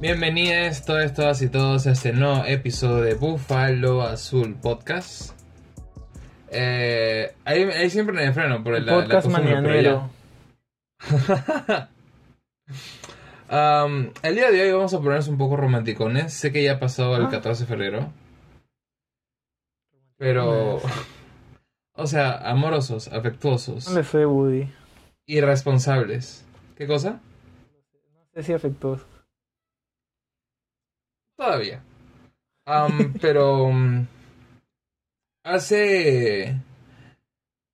Bienvenidos todos, todas y todos a este nuevo episodio de Búfalo Azul Podcast. Eh, ahí, ahí siempre me freno por el la- la Podcast costumbre, pero mañanero. ya. Um, el día de hoy vamos a ponernos un poco romanticones. Sé que ya pasó el Ah. 14 de febrero. Pero... O sea, amorosos, afectuosos, No le fue Woody. irresponsables. ¿Qué cosa? No sé si afectuoso. Todavía. Pero um, hace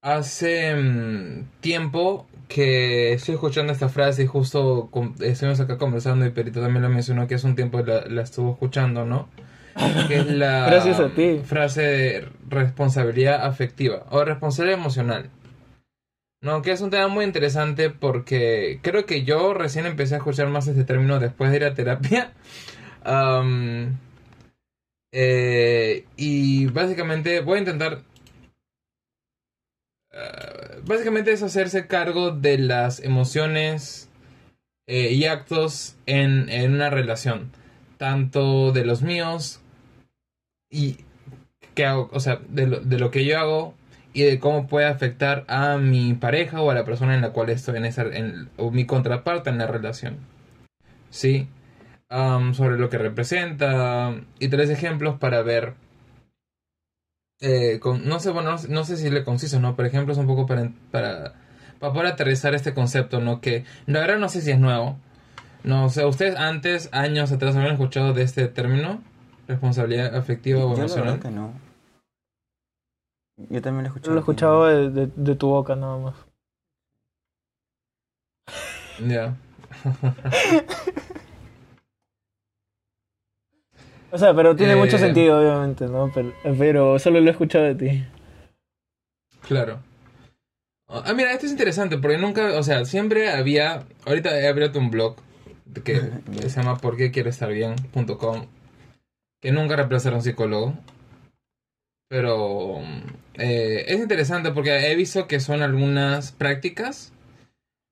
hace mm, tiempo que estoy escuchando esta frase y justo con- estuvimos acá conversando y Perito también lo mencionó que hace un tiempo la, la estuvo escuchando, ¿no? Que es la Gracias a ti. frase de responsabilidad afectiva o responsabilidad emocional. No, que es un tema muy interesante porque creo que yo recién empecé a escuchar más este término después de ir a terapia. Eh, y básicamente voy a intentar... ah, básicamente es hacerse cargo de las emociones eh, y actos en, en una relación. Tanto de los míos y hago, o sea, de lo, de lo que yo hago y de cómo puede afectar a mi pareja o a la persona en la cual estoy en esa en, o mi contraparte en la relación. Sí. Sobre lo que representa y tres ejemplos para ver eh, con- no sé bueno no, sé- no sé si le conciso no pero ejemplos un poco para para para poder aterrizar este concepto no que la verdad no sé si es nuevo no sé ustedes antes años atrás habían escuchado de este término responsabilidad afectiva o Yo la emocional que no. Yo también lo he Yo escuchado. lo he escuchado de, de- de tu boca nada más. ya O sea, pero tiene Eh. mucho sentido, obviamente, ¿no? Pero, pero solo lo he escuchado de ti. Claro. Ah, mira, esto es interesante porque nunca, o sea, siempre había, ahorita he abierto un blog que, se llama por qué quiero estar bien.com que nunca reemplazaron un psicólogo. Pero eh, es interesante porque he visto que son algunas prácticas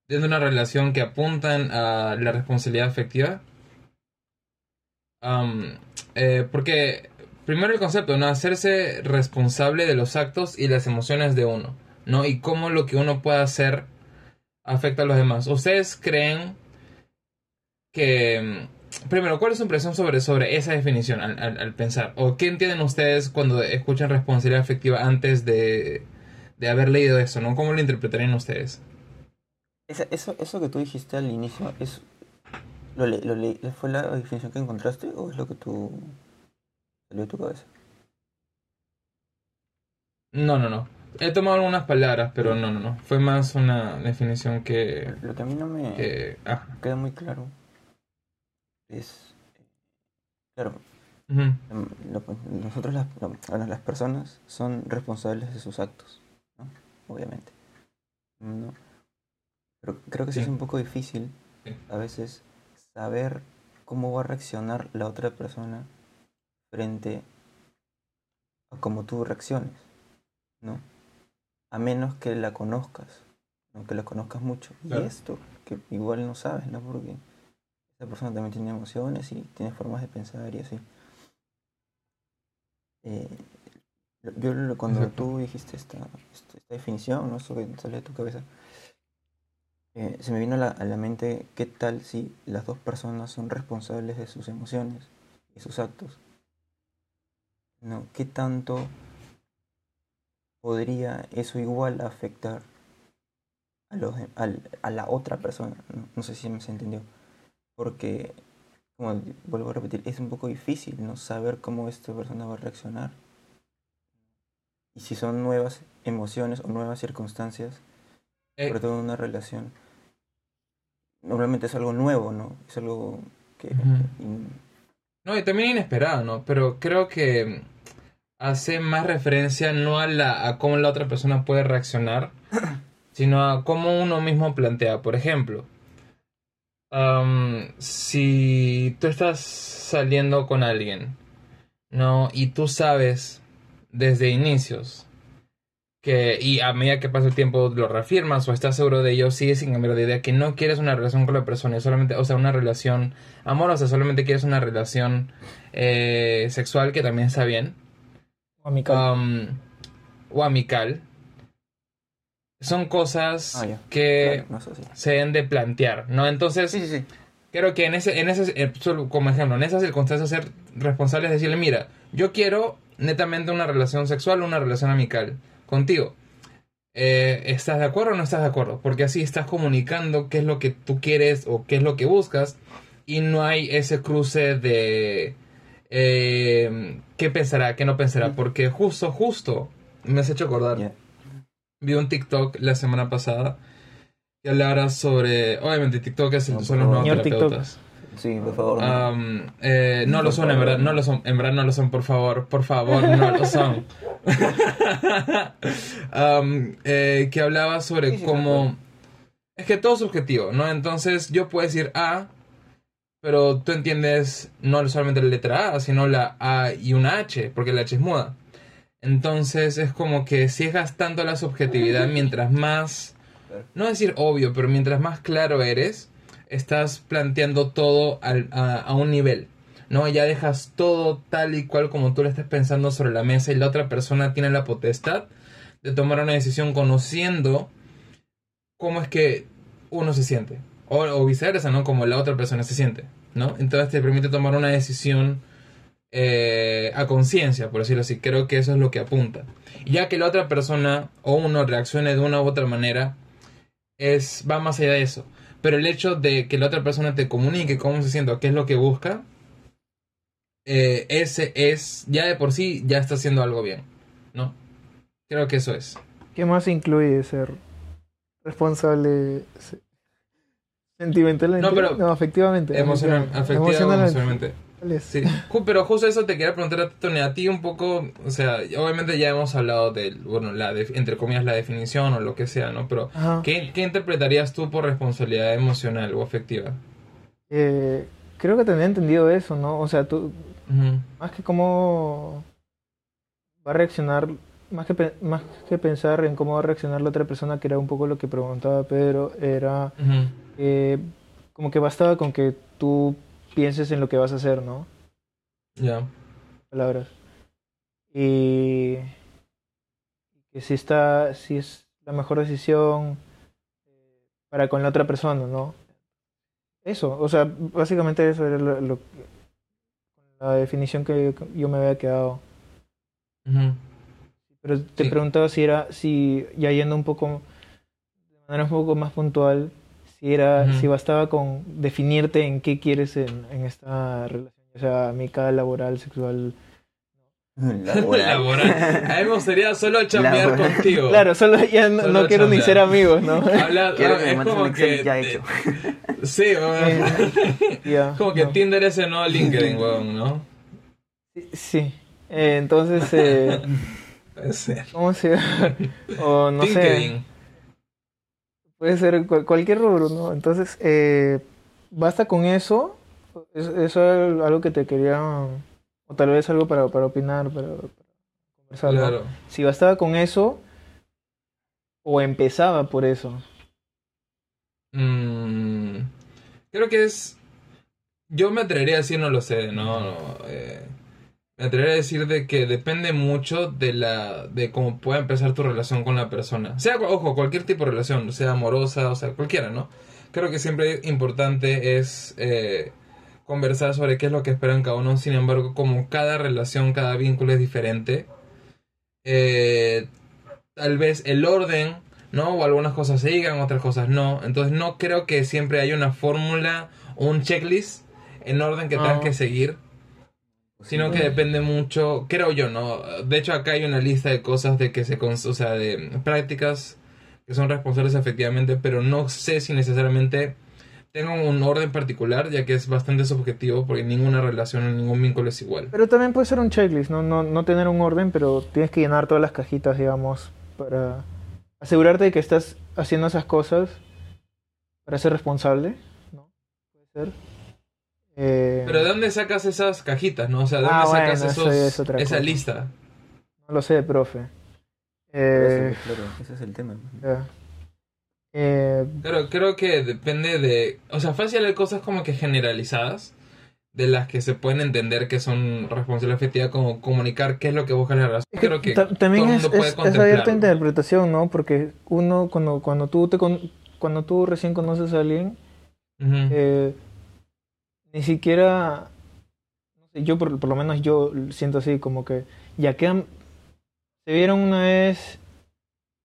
de una relación que apuntan a la responsabilidad afectiva. Eh, porque primero el concepto, ¿no? Hacerse responsable de los actos y las emociones de uno, ¿no? Y cómo lo que uno puede hacer afecta a los demás. ¿Ustedes creen que... mm, Primero, ¿cuál es su impresión sobre, sobre esa definición al, al- pensar? ¿O qué entienden ustedes cuando escuchan responsabilidad afectiva antes de, de haber leído eso, ¿no? ¿Cómo lo interpretarían ustedes? Eso, eso que tú dijiste al inicio, es, lo, le- lo le- ¿fue la definición que encontraste o es lo que tú salió de tu cabeza? No, no, no. He tomado algunas palabras, pero no, no, no. Fue más una definición que... Lo que a mí no me que ah, queda muy claro es, claro, em, nosotros las, las personas son responsables de sus actos, ¿no? Obviamente. ¿no? Pero creo que sí Sí. es un poco difícil a veces saber cómo va a reaccionar la otra persona frente a cómo tú reacciones, ¿no? A menos que la conozcas, ¿no? que la conozcas mucho. Claro. Y esto, que igual no sabes, ¿no? Porque esa persona también tiene emociones y tiene formas de pensar y así. Eh, yo- cuando Exacto. tú dijiste esta, esta, esta definición, ¿no? Eso que sale de tu cabeza, eh, se me vino a la, a la mente qué tal si las dos personas son responsables de sus emociones y sus actos. ¿No? ¿Qué tanto podría eso igual afectar a, los, a la otra persona? No, No sé si me se entendió. Porque, como vuelvo a repetir, es un poco difícil no saber cómo esta persona va a reaccionar. Y si son nuevas emociones o nuevas circunstancias, eh, sobre todo en una relación. Normalmente es algo nuevo, ¿no? Es algo que... No, y también inesperado, ¿no? Pero creo que hace más referencia no a la a cómo la otra persona puede reaccionar, sino a cómo uno mismo plantea. Por ejemplo, am, si tú estás saliendo con alguien, ¿no? Y tú sabes desde inicios que y a medida que pasa el tiempo lo reafirmas o estás seguro de ello, sigues sin cambiar de idea que no quieres una relación con la persona, solamente, o sea, una relación amorosa, solamente quieres una relación eh, sexual que también está bien, O amical. um, o amical, son cosas Ah, que Claro, no se deben de plantear, ¿no? Entonces, Sí, sí, sí. creo que en ese, en ese, eh, como ejemplo, en esas circunstancias ser responsable es decirle, mira, yo quiero netamente una relación sexual, una relación amical contigo. Eh, ¿Estás de acuerdo o no estás de acuerdo? Porque así estás comunicando qué es lo que tú quieres o qué es lo que buscas y no hay ese cruce de eh, qué pensará, qué no pensará, porque justo, justo, me has hecho acordar vi un TikTok la semana pasada que hablara sobre. Obviamente, TikTok es, No, son los nuevos. Sí, por favor. no. Eh, no lo son, en verdad, no lo son, en verdad no lo son, por favor, por favor, no lo son. Am, eh, que hablaba sobre Sí, cómo. Es que todo es subjetivo, ¿no? Entonces yo puedo decir A, pero tú entiendes no solamente la letra A, sino la A y una H, porque la H es muda. Entonces es como que ciegas tanto la subjetividad mientras más, no decir obvio, pero mientras más claro eres, estás planteando todo al- a, un nivel. ¿no? Ya dejas todo tal y cual como tú lo estás pensando sobre la mesa y la otra persona tiene la potestad de tomar una decisión conociendo cómo es que uno se siente. O, viceversa, ¿no? Como la otra persona se siente, ¿no? Entonces te permite tomar una decisión eh, a conciencia, por decirlo así. Creo que eso es lo que apunta. Ya que la otra persona o uno reaccione de una u otra manera, es, va más allá de eso. Pero el hecho de que la otra persona te comunique cómo se siente qué es lo que busca, eh, ese es, ya de por sí, ya está haciendo algo bien, ¿no? Creo que eso es. ¿Qué más incluye ser responsable se- sentimentalmente? No, pero- afectivamente. Emocional, afectiva o Emocionalmente. emocionalmente. Sí, pero justo eso te quería preguntar a Tony, a ti un poco, o sea, obviamente ya hemos hablado de, bueno, la de- entre comillas, la definición o lo que sea, ¿no? Pero. ¿qué, qué interpretarías tú por responsabilidad emocional o afectiva? Eh, creo que tenía entendido eso, ¿no? O sea, tú, más que cómo va a reaccionar, más que, más que pensar en cómo va a reaccionar la otra persona, que era un poco lo que preguntaba Pedro, era eh, como que bastaba con que tú pienses en lo que vas a hacer, ¿no? Ya. Palabras. Y que si está, si es la mejor decisión eh, para con la otra persona, ¿no? Eso, o sea, básicamente eso era lo, lo- la definición que yo me había quedado. Pero te Sí. preguntaba si era, si ya yendo un poco, de manera un poco más puntual, si era, si bastaba con definirte en qué quieres en, en esta relación, o sea, amical, laboral, sexual. Laboral. Laboral. A mí me gustaría solo chambear Laboral. contigo. Claro, solo ya no, Solo no quiero ni ser amigos, ¿no? Habla- Quiero ah, que me como que. ya hecho. Sí, weón. Eh, Como que no. Tinder es el nuevo LinkedIn, weón, ¿no? Sí. Eh, entonces, eh. ¿cómo se llama? O no sé, LinkedIn. Puede ser cu- cualquier rubro, ¿no? Entonces, eh, basta con eso. Es- Eso es algo que te quería, o tal vez algo para, para opinar, para, para conversar. Claro. Si bastaba con eso, o empezaba por eso. Mm, creo que es. Yo me atrevería a decir, no lo sé, no. no, eh, me atrevería a decir de que depende mucho de la de cómo pueda empezar tu relación con la persona. Sea, ojo, cualquier tipo de relación, sea amorosa, o sea, cualquiera, ¿no? Creo que siempre importante es eh, conversar sobre qué es lo que esperan cada uno. Sin embargo, como cada relación, cada vínculo es diferente, eh, tal vez el orden, ¿no? O algunas cosas se digan, otras cosas no. Entonces no creo que siempre haya una fórmula o un checklist en orden que tengas que seguir, sino que depende mucho, creo yo, ¿no? De hecho acá hay una lista de cosas de que se, o sea, de prácticas que son responsables efectivamente, pero no sé si necesariamente tengan un orden particular, ya que es bastante subjetivo, porque ninguna relación o ningún vínculo es igual. Pero también puede ser un checklist, ¿no? No, no tener un orden, pero tienes que llenar todas las cajitas, digamos, para asegurarte de que estás haciendo esas cosas para ser responsable, ¿no? Puede ser. Eh, Pero ¿de dónde sacas esas cajitas, no? O sea, ¿de Ah, dónde sacas bueno, esos, es otra esa cosa. lista? No lo sé, profe. Eh, Eso, claro, ese es el tema. Eh, Pero creo que depende de. O sea, fácil hay cosas como que generalizadas. De las que se pueden entender que son responsabilidad afectiva, como comunicar qué es lo que busca la relación. Es que Creo que ta- también todo es, mundo puede es- es abierta interpretación, ¿no? Porque uno, cuando, cuando, tú, te con- cuando tú recién conoces a alguien, eh, ni siquiera, no sé, yo por, por lo menos yo siento así, como que ya quedan, se vieron una vez,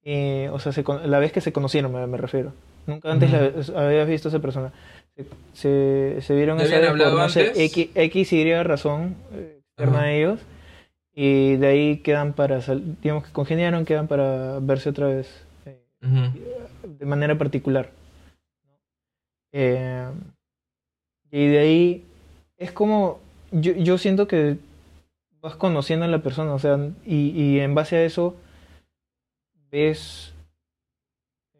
eh, o sea, se la vez que se conocieron, me, me refiero. Nunca antes la- habías visto a esa persona. Se, se, vieron ¿Ya esa vez por, no sé? X, X y razón eh, externa a ellos. Y de ahí quedan para, digamos que congeniaron, quedan para verse otra vez eh, de manera particular. Eh, y de ahí es como, yo, yo siento que vas conociendo a la persona, o sea, y, y en base a eso ves eh,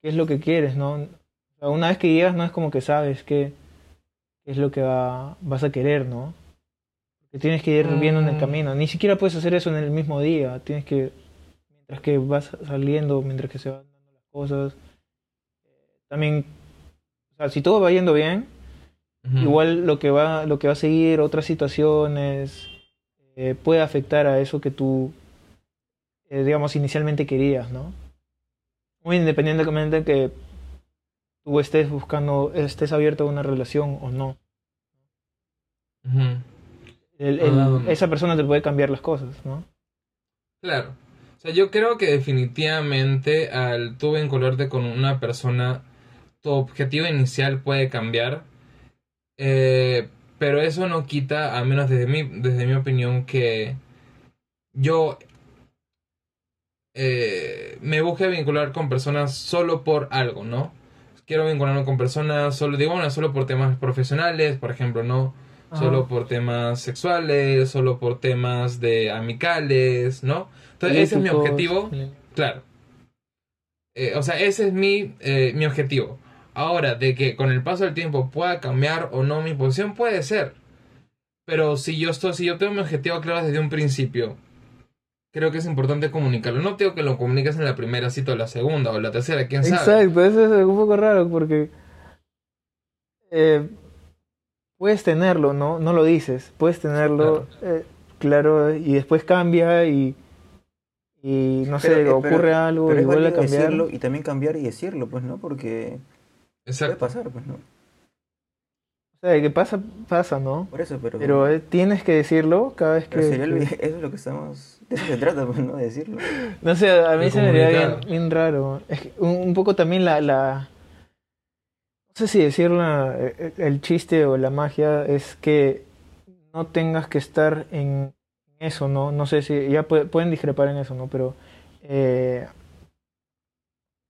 qué es lo que quieres, ¿no? O sea, una vez que llegas no es como que sabes qué, qué es lo que va- vas a querer, ¿no? Porque tienes que ir viendo en el Mm. camino. Ni siquiera puedes hacer eso en el mismo día. Tienes que, mientras que vas saliendo, mientras que se van dando las cosas. También, o sea, si todo va yendo bien, Igual lo que va, lo que va a seguir, otras situaciones, eh, puede afectar a eso que tú, eh, digamos, inicialmente querías, ¿no? Muy independientemente de que tú estés buscando, estés abierto a una relación o no. Ujú. El- el- Ah. esa persona te puede cambiar las cosas, ¿no? Claro. O sea, yo creo que definitivamente al tú vincularte con una persona, tu objetivo inicial puede cambiar. Eh, pero eso no quita, al menos desde mi, desde mi opinión, que yo eh, me busque vincular con personas solo por algo, ¿no? Quiero vincularme con personas solo, digo, bueno, solo por temas profesionales, por ejemplo, ¿no? solo por temas sexuales, solo por temas de amicales, ¿no? Entonces, ese es mi objetivo, claro. Eh, o sea, ese es mi, eh, mi objetivo. Ahora, de que con el paso del tiempo pueda cambiar o no mi posición, puede ser. Pero si yo estoy, si yo tengo mi objetivo claro desde un principio, creo que es importante comunicarlo. No tengo que lo comuniques en la primera cita o la segunda o la tercera, quién sabe. Exacto, eso es un poco raro porque eh, puedes tenerlo, ¿no? No lo dices, puedes tenerlo eh, claro, y después cambia y, y no sé, Pero, eh, ocurre pero- algo pero y es vuelve a válido cambiar. decirlo y también cambiar y decirlo, pues, ¿no? Porque puede Exacto. pasar, pues, ¿no? O sea, que pasa, pasa, ¿no? Por eso, pero... Pero eh, tienes que decirlo cada vez que... pero sería el- que- eso es lo que estamos... De eso se trata, pues, ¿no? De decirlo. No sé, a mí De se me haría bien, bien raro. Es que un, un poco también la, la... No sé si decir la- eh, el chiste o la magia es que no tengas que estar en eso, ¿no? No sé si ya pu- pueden discrepar en eso, ¿no? Pero eh,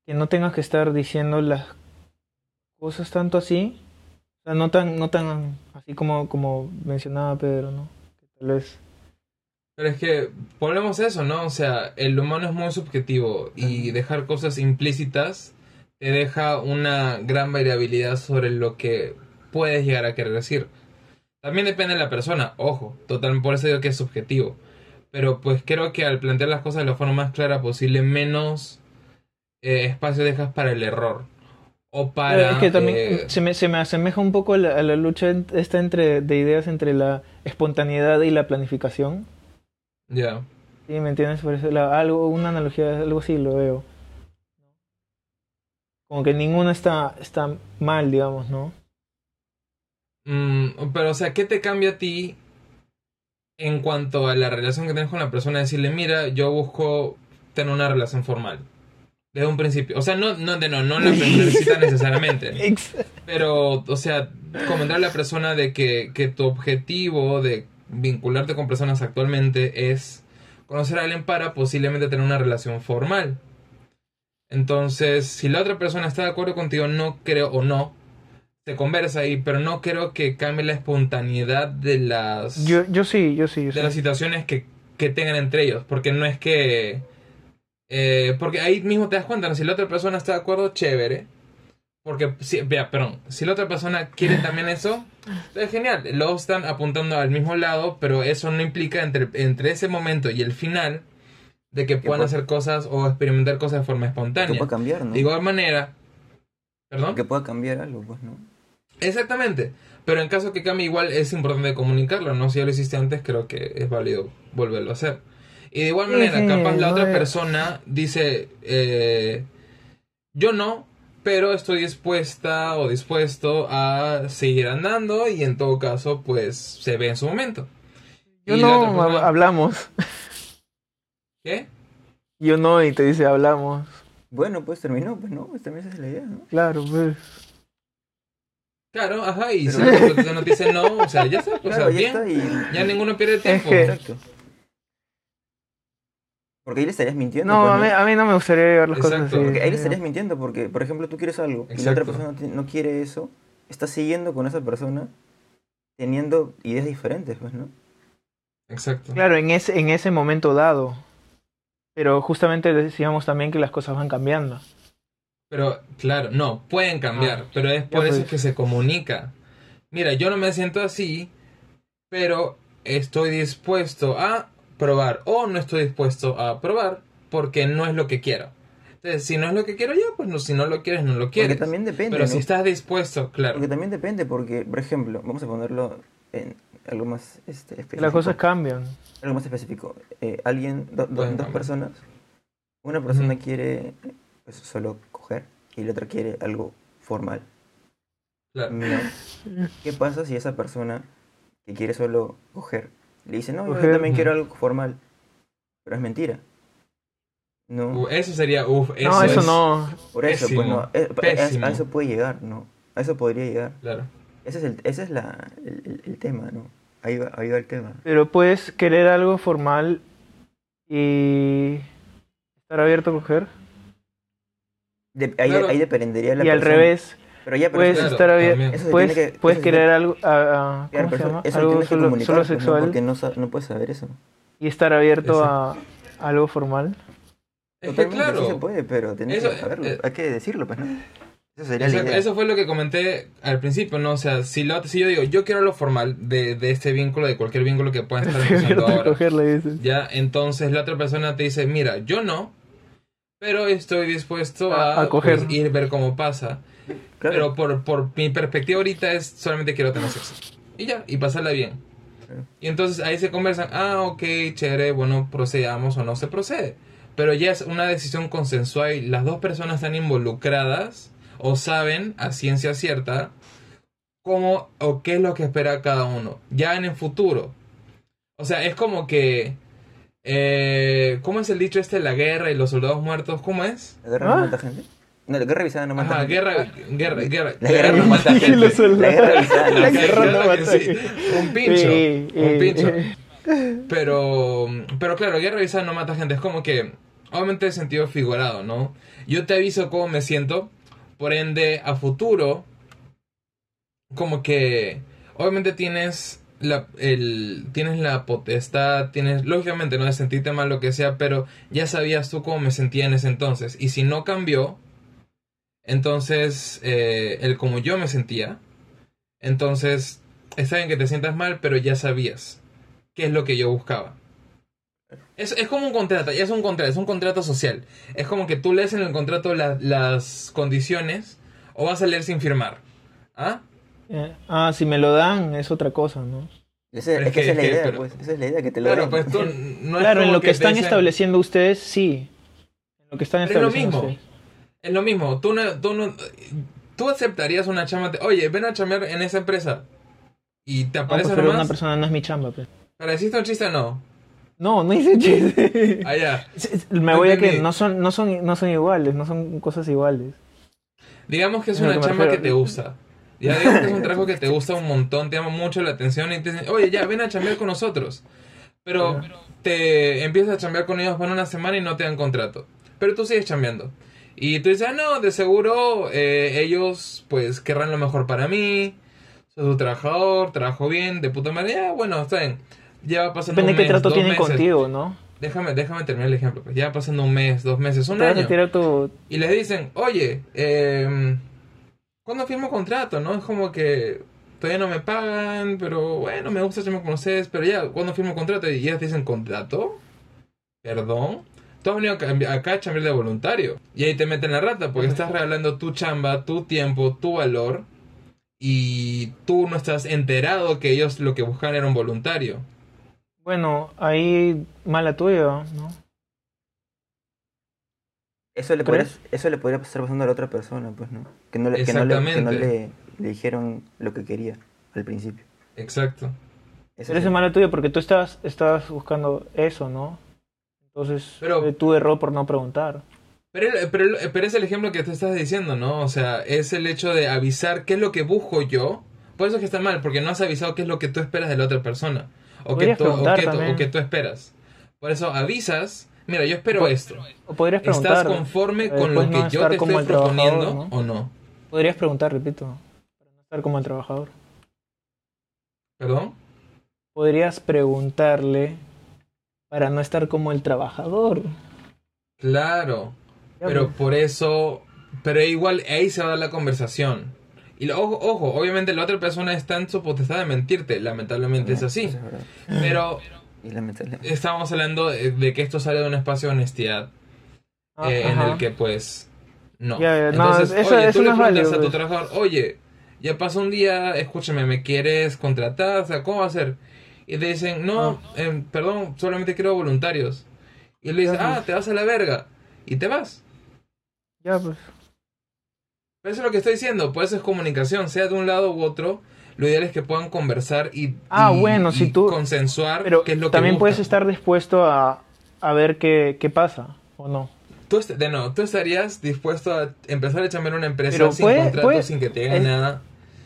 que no tengas que estar diciendo las cosas tanto así. O sea, no tan, no tan así como, como mencionaba Pedro, ¿no? Que tal vez... Pero es que volvemos a eso, ¿no? O sea, el humano es muy subjetivo y dejar cosas implícitas te deja una gran variabilidad sobre lo que puedes llegar a querer decir. También depende de la persona, ojo, total, por eso digo que es subjetivo. Pero pues creo que al plantear las cosas de la forma más clara posible, menos eh, espacio dejas para el error. O para... es que también eh, se, me, se me asemeja un poco a la, a la lucha esta entre, de ideas entre la espontaneidad y la planificación. Ya. ¿Sí? ¿Me entiendes? Por eso la- algo, una analogía, algo así lo veo. Como que ninguna está, está mal, digamos, ¿no? Mm, pero, o sea, ¿qué te cambia a ti en cuanto a la relación que tienes con la persona? Decirle, mira, yo busco tener una relación formal. Desde un principio. O sea, no, no, de no, no la cita necesariamente. Pero, o sea, comentarle a la persona de que, que tu objetivo de vincularte con personas actualmente es conocer a alguien para posiblemente tener una relación formal. Entonces, si la otra persona está de acuerdo contigo, no creo, o no, se conversa ahí, pero no creo que cambie la espontaneidad de las, Yo, yo sí, yo sí. Yo de las situaciones que, que tengan entre ellos, porque no es que... eh, porque ahí mismo te das cuenta, ¿no? si la otra persona está de acuerdo, chévere. Porque, si, vea, perdón, si la otra persona quiere también eso, es genial. Los están apuntando al mismo lado, pero eso no implica entre, entre ese momento y el final de que puedan puede- hacer cosas o experimentar cosas de forma Que espontánea. pueda cambiar, ¿no? De igual manera, ¿perdón? Que pueda cambiar algo, pues, ¿no? Exactamente. Pero en caso que cambie, igual es importante comunicarlo, ¿no? Si ya lo hiciste antes, creo que es válido volverlo a hacer. Y de igual manera, sí, capaz la no otra es- persona dice, eh, yo no, pero estoy dispuesta o dispuesto a seguir andando y en todo caso, pues se ve en su momento. Yo Y no, otra persona- hab- hablamos. ¿Qué? Yo no, y te dice hablamos. Bueno, pues terminó, pues, ¿no? Pues también esa es la idea, ¿no? Claro, pues. Claro, ajá, y si la otra persona te dice no, o sea, ya está, o sea, ya bien, está y... ya ninguno pierde tiempo. que- Exacto. Porque ahí le estarías mintiendo. No, pues, a mí, a mí no me gustaría ver las cosas Exacto. así. Porque ahí le estarías mintiendo porque, por ejemplo, tú quieres algo y la otra persona no no quiere eso, estás siguiendo con esa persona teniendo ideas diferentes, pues, ¿no? Exacto. Claro, en ese, en ese momento dado. Pero justamente decíamos también que las cosas van cambiando. Pero, claro, no, pueden cambiar, Ah, pero es por eso pues. que se comunica. Mira, yo no me siento así, pero estoy dispuesto a probar o no estoy dispuesto a probar porque no es lo que quiero. Entonces, si no es lo que quiero, ya, pues no, si no lo quieres, no lo Porque quieres. también depende, pero ¿no? si estás dispuesto, claro. Porque también depende, porque, por ejemplo, vamos a ponerlo en algo más este, específico. Las cosas cambian. Algo más específico. Eh, alguien, do- do- Pueden dos cambiar. personas, una persona quiere pues, solo coger y la otra quiere algo formal. claro. ¿no? ¿Qué pasa si esa persona que quiere solo coger le dice, no, yo también quiero algo formal? Pero es mentira. No, Uh, eso sería, uff, eso, no, eso es- no. por eso, pues no. eh, a- pésimo. A, eso puede llegar, ¿no? A eso podría llegar. Claro. Ese es el, ese es la, el, el- el tema, ¿no? Ahí va, ahí va el tema. Pero puedes querer algo formal y estar abierto a coger. De- ahí, Claro. ahí dependería de la Y al persona. revés, Pero ya, pero puedes eso- Claro, estar abierto. eso Puedes, que- puedes eso querer algo. a- a- Claro, ¿Cómo se llama? eso, eso Algo solo, solo sexual porque no, no puedes saber eso. y estar abierto Exacto. a algo formal. Es que Totalmente, sí se claro. puede, pero tienes Eso, que saberlo. eh, Hay que decirlo, pues, ¿no? Eso sería la Exacto, idea. eso fue lo que comenté al principio, ¿no? O sea, si, la otra- si yo digo, yo quiero lo formal de, de este vínculo, de cualquier vínculo que pueda estar empezando a ahora. coger, le dices. Ya, entonces la otra persona te dice, mira, yo no, pero estoy dispuesto a, A- a coger. pues, ir ver cómo pasa. Claro. Pero por, por mi perspectiva ahorita es solamente quiero tener sexo. Y ya, y pasarla bien. Y entonces ahí se conversan, ah, ok, chévere, bueno, procedamos o no se procede. Pero ya es una decisión consensual y las dos personas están involucradas o saben a ciencia cierta cómo o qué es lo que espera cada uno, ya en el futuro. O sea, es como que... Eh, ¿Cómo es el dicho este? La guerra y los soldados muertos, ¿cómo es? ¿La guerra ¿Ah? no mata gente? No, la guerra avisada no mata Ajá, guerra, guerra, guerra, La guerra no mata gente. La guerra avisada La guerra no mata. Un pincho. Un pincho. Pero, pero claro, guerra avisada no mata gente. Es como que, obviamente, sentido figurado, ¿no? Yo te aviso cómo me siento. Por ende, a futuro, como que, obviamente tienes la, el, tienes la potestad, tienes, lógicamente, no de sentirte mal, lo que sea, pero ya sabías tú cómo me sentía en ese entonces. Y si no cambió, entonces, eh, el como yo me sentía, entonces, está bien que te sientas mal, pero ya sabías qué es lo que yo buscaba. Es, es como un contrato, ya es un contrato, es un contrato social. Es como que tú lees en el contrato la- las condiciones o vas a leer sin firmar. ¿Ah? Eh, Ah, si me lo dan es otra cosa, ¿no? Ese- es es que que- esa es la es que- idea, pero- pues. Esa es la idea, que te lo Claro, den. pues tú no es claro, en lo que te están dicen- estableciendo ustedes, sí. En lo que están Pero es lo estableciendo mismo. ustedes. Es lo mismo. Tú no, tú no, tú aceptarías una chamba. te- Oye, ven a chambear en esa empresa. Y te No, aparece pues, pero una persona no es mi chamba, pues. ¿Para decirte un chiste no? No, no hice chiste. Ah, ya. Me No voy a que no son, no son, no son iguales, no son cosas iguales. Digamos que es una que chamba que te gusta. Ya digamos que es un trabajo que te gusta un montón, te llama mucho la atención y te dicen, oye, ya, ven a chambear con nosotros. Pero te empiezas a chambear con ellos por una semana y no te dan contrato. Pero tú sigues chambeando. Y tú dices, ah, no, de seguro eh, ellos pues querrán lo mejor para mí. Soy su trabajador, trabajo bien, de puta madre. Ya, bueno, está bien. Ya va pasando Depende un de qué mes, trato dos tienen meses. contigo, ¿no? Déjame, déjame terminar el ejemplo. Pues ya va pasando un mes, dos meses, un año. tu... Y les dicen, oye, eh, ¿cuándo firmo contrato? ¿No? Es como que todavía no me pagan, pero bueno, me gusta chambear con ustedes, pero ya, ¿cuándo firmo contrato? Y ellos te dicen, ¿contrato? Perdón. Tú has venido acá acá a chambear de voluntario. Y ahí te meten la rata porque estás regalando tu chamba, tu tiempo, tu valor. Y tú no estás enterado que ellos lo que buscan era un voluntario. Bueno, ahí mala tuya, ¿no? Eso le, podría, eso le podría estar pasando a la otra persona, pues, ¿no? Que no le, que no le, que no le, le dijeron lo que quería al principio. Exacto. Eso Pero eso sí. es mala tuya porque tú estás, estás buscando eso, ¿no? Entonces, Pero- tu error por no preguntar. Pero, pero, pero es el ejemplo que te estás diciendo, ¿no? O sea, es el hecho de avisar qué es lo que busco yo. Por eso es que está mal, porque no has avisado qué es lo que tú esperas de la otra persona. O, que tú, o, preguntar que, tú- también. o que tú esperas. Por eso avisas, mira, yo espero esto. O podrías preguntar. ¿Estás conforme con lo no que yo te estoy proponiendo ¿no? o no? Podrías preguntar, repito, para no estar como el trabajador. ¿Perdón? Podrías preguntarle para no estar como el trabajador. Claro. Pero por eso, pero igual ahí se va a dar la conversación. Y lo- ojo, ojo, obviamente la otra persona está en su potestad de mentirte, lamentablemente es así. Pero Y lamentablemente. estamos hablando de, de que esto sale de un espacio de honestidad Ah, eh, en el que pues no. Entonces, eso- oye, eso tú le no preguntas a tu pues. trabajador, oye, ya pasó un día, escúchame, ¿me quieres contratar? O sea, ¿cómo va a ser? Y te dicen, no, em, perdón, solamente quiero voluntarios. Y le dice, Ya, ah, pues. te vas a la verga. Y te vas. Ya, pues. Eso es lo que estoy diciendo, por eso es comunicación, sea de un lado u otro. Lo ideal es que puedan conversar y, Ah, y- bueno, y si tú- consensuar Pero qué es lo que también puedes estar dispuesto a, a ver qué, qué pasa, ¿o no? Tú, de no, tú estarías dispuesto a empezar a chambear una empresa Pero sin puede- contrato, puede- sin que te es- nada.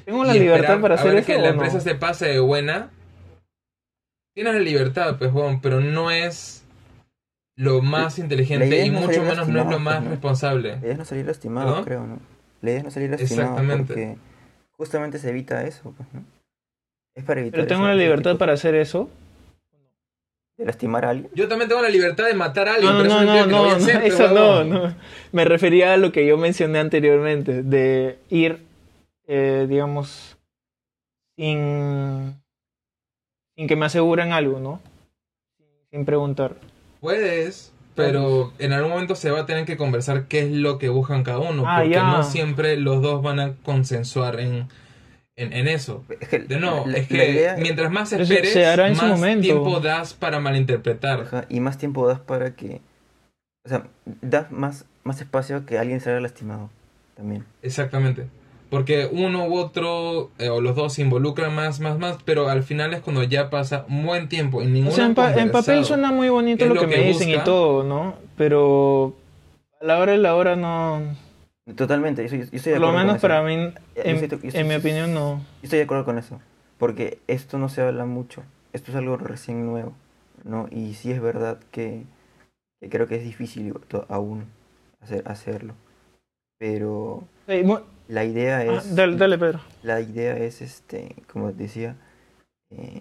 ¿Tengo la y libertad para a hacer ver eso que la no? empresa se pase de buena. Tienes la libertad, pues, Juan, pero no es lo más La inteligente y no mucho menos no es lo más pues, ¿no? responsable. La idea es no salir lastimado, ¿Perdón? creo, ¿no? La idea es no salir lastimado Exactamente. porque justamente se evita eso, pues, ¿no? Es para evitar Pero tengo la libertad tipo para hacer eso. de lastimar a alguien. Yo también tengo la libertad de matar a alguien, No, no, pero no, eso no, hacer, eso no, no. Me refería a lo que yo mencioné anteriormente, de ir, eh, digamos, sin, sin que me aseguren algo, ¿no? Sin preguntar. Puedes, pero en algún momento se va a tener que conversar qué es lo que buscan cada uno, Ah, porque ya. no siempre los dos van a consensuar en, en, en eso. Es que, De no, la- es que idea- mientras más se- esperes, se hará en su más momento. tiempo das para malinterpretar. Ajá, y más tiempo das para que. O sea, das más, más espacio a que alguien salga lastimado también. Exactamente. Porque uno u otro, eh, o los dos se involucran más, más, más, pero al final es cuando ya pasa un buen tiempo y ninguno O sea, en, pa- en papel suena muy bonito ¿Qué es lo lo que, que me dicen y busca? todo, ¿no? Pero a la hora de la hora no... Totalmente, yo, yo estoy de Por lo acuerdo con menos eso. para mí, Yo en, yo en estoy- mi opinión, no. Yo estoy de acuerdo con eso. Porque esto no se habla mucho. Esto es algo recién nuevo. ¿no? Y sí es verdad que, que creo que es difícil to- aún hacer, hacerlo. Pero la idea ah, es. dale, dale, Pedro. La idea es, este, como decía, eh,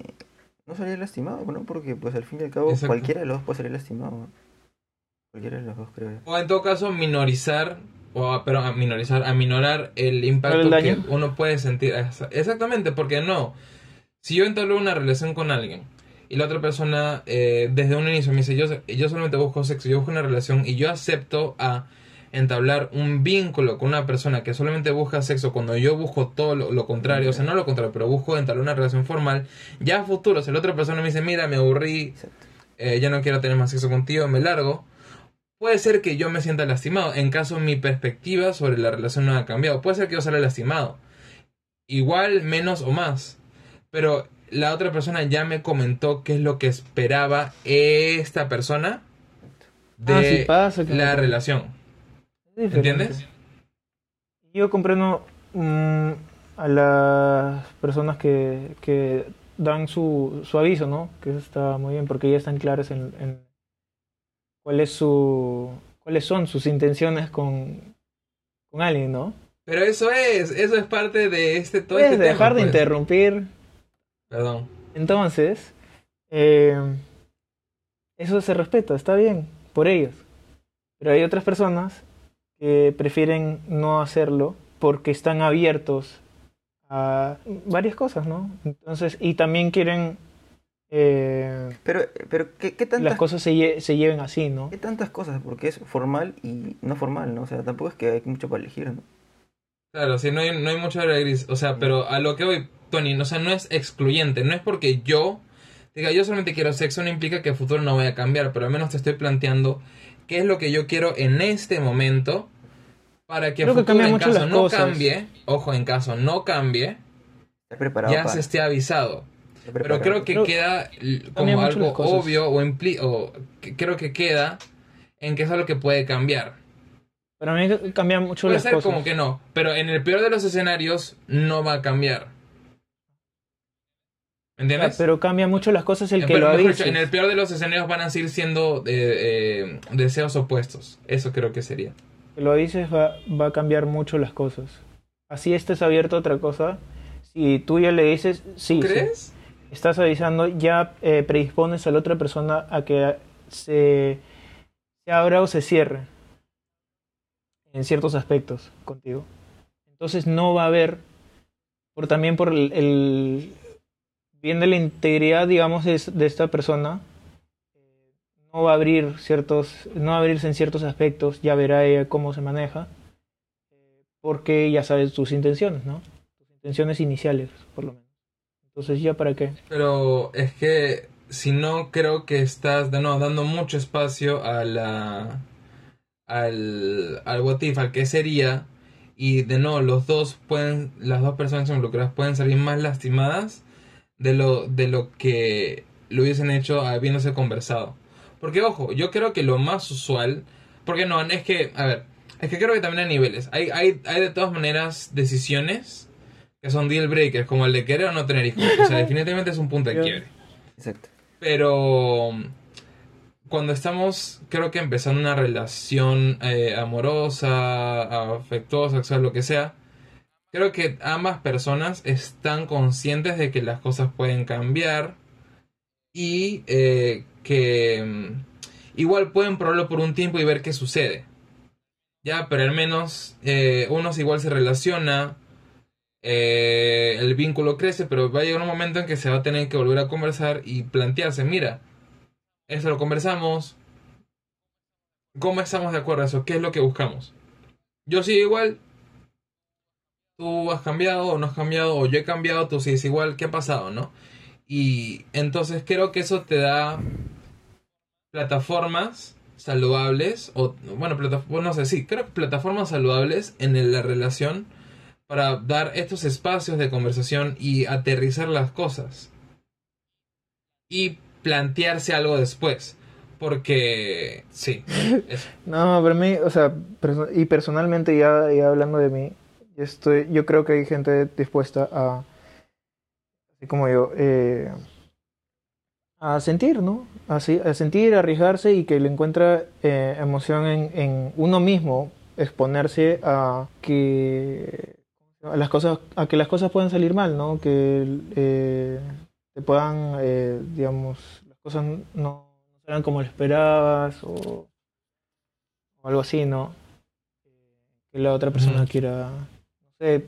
no salir lastimado, ¿no? Porque pues al fin y al cabo Exacto. cualquiera de los dos puede salir lastimado. ¿no? Cualquiera de los dos creo. yo. O en todo caso, minorizar, o a- pero a minorizar, a minorar el impacto ¿El que uno puede sentir. Exa- Exactamente, porque no. Si yo entablo una relación con alguien y la otra persona eh, desde un inicio me dice, yo, yo solamente busco sexo, yo busco una relación y yo acepto a entablar un vínculo con una persona que solamente busca sexo cuando yo busco todo lo, lo contrario, o sea, no lo contrario, pero busco entablar una relación formal, ya a futuro, si la otra persona me dice, mira, me aburrí, eh, ya no quiero tener más sexo contigo, me largo, puede ser que yo me sienta lastimado, en caso mi perspectiva sobre la relación no ha cambiado, puede ser que yo salga lastimado, igual, menos o más, pero la otra persona ya me comentó qué es lo que esperaba esta persona de Ah, sí pasa que la relación. ¿Entiendes? Yo comprendo mm, a las personas que, que dan su, su aviso, ¿no? Que eso está muy bien porque ya están claras en, en cuál es su, cuáles son sus intenciones con, con alguien, ¿no? Pero eso es, eso es parte de este todo Puedes este dejar tema, de pues. interrumpir. Perdón. Entonces, eh, eso se respeta, está bien, por ellos. Pero hay otras personas que prefieren no hacerlo porque están abiertos a varias cosas, ¿no? Entonces, y también quieren eh, Pero, pero ¿qué, qué las tantas, cosas se, lle- se lleven así, ¿no? qué tantas cosas? Porque es formal y no formal, ¿no? O sea, tampoco es que hay mucho para elegir, ¿no? Claro, sí, no hay, no hay mucho área gris. O sea, pero a lo que voy, Tony, o sea, no es excluyente. No es porque yo diga, yo solamente quiero sexo, no implica que el futuro no vaya a cambiar, pero al menos te estoy planteando qué es lo que yo quiero en este momento para que Creo que futuro, en mucho caso no cosas. cambie, ojo, en caso no cambie, preparado ya para. se esté avisado. Pero creo que Creo- queda como algo obvio o, impli o que- creo que queda en que es algo que puede cambiar. Para mí cambian mucho Puede las ser cosas. como que no, pero en el peor de los escenarios no va a cambiar. ¿Me ¿Entiendes? Pero cambia mucho las cosas el que pero lo avises. dicho, en el peor de los escenarios van a seguir siendo eh, eh, deseos opuestos. Eso creo que sería. que lo dices va, va a cambiar mucho las cosas. Así estés abierto a otra cosa. Si tú ya le dices, sí, sí, ¿Crees? estás avisando, ya eh, predispones a la otra persona a que se, se abra o se cierre en ciertos aspectos contigo. Entonces no va a haber, por también por el, el bien de la integridad, digamos, de, esta persona, no va a abrir ciertos, no va a abrirse en ciertos aspectos, ya verá ella cómo se maneja, porque ya sabes tus intenciones, ¿no? Tus intenciones iniciales, por lo menos. Entonces, ¿ya para qué? Pero es que si no creo que estás de nuevo dando mucho espacio a la al al what if, al que sería y de nuevo los dos pueden las dos personas involucradas pueden salir más lastimadas de lo de lo que lo hubiesen hecho habiéndose conversado. Porque ojo, yo creo que lo más usual, porque no, es que a ver, es que creo que también hay niveles. Hay hay hay de todas maneras decisiones que son deal breakers, como el de querer o no tener hijos. O sea, definitivamente es un punto de quiebre. Exacto. Pero cuando estamos, creo que empezando una relación eh, amorosa, afectuosa, sexual, lo que sea, creo que ambas personas están conscientes de que las cosas pueden cambiar y eh, que mm, igual pueden probarlo por un tiempo y ver qué sucede. Ya, pero al menos eh, uno igual se relaciona, eh, el vínculo crece, pero va a llegar un momento en que se va a tener que volver a conversar y plantearse, mira, esto lo conversamos, ¿cómo estamos de acuerdo a eso? ¿Qué es lo que buscamos? Yo sigo igual, tú has cambiado o no has cambiado, o yo he cambiado, tú sigues igual, ¿qué ha pasado, no? Y entonces creo que eso te da plataformas saludables, o bueno, plataformas, no sé, sí, creo que plataformas saludables en la relación para dar estos espacios de conversación y aterrizar las cosas. Y plantearse algo después. Porque, sí. No, para mí, o sea, y personalmente ya, ya hablando de mí, estoy, yo creo que hay gente dispuesta a, así como yo, eh, a sentir, ¿no? Así, a sentir, a arriesgarse y que le encuentra eh, emoción en, en uno mismo, exponerse a que a las cosas, a que las cosas puedan salir mal, ¿no? Que eh, te puedan, eh, digamos, las cosas no, salgan como lo esperabas o o algo así, ¿no? Que la otra persona quiera, sé,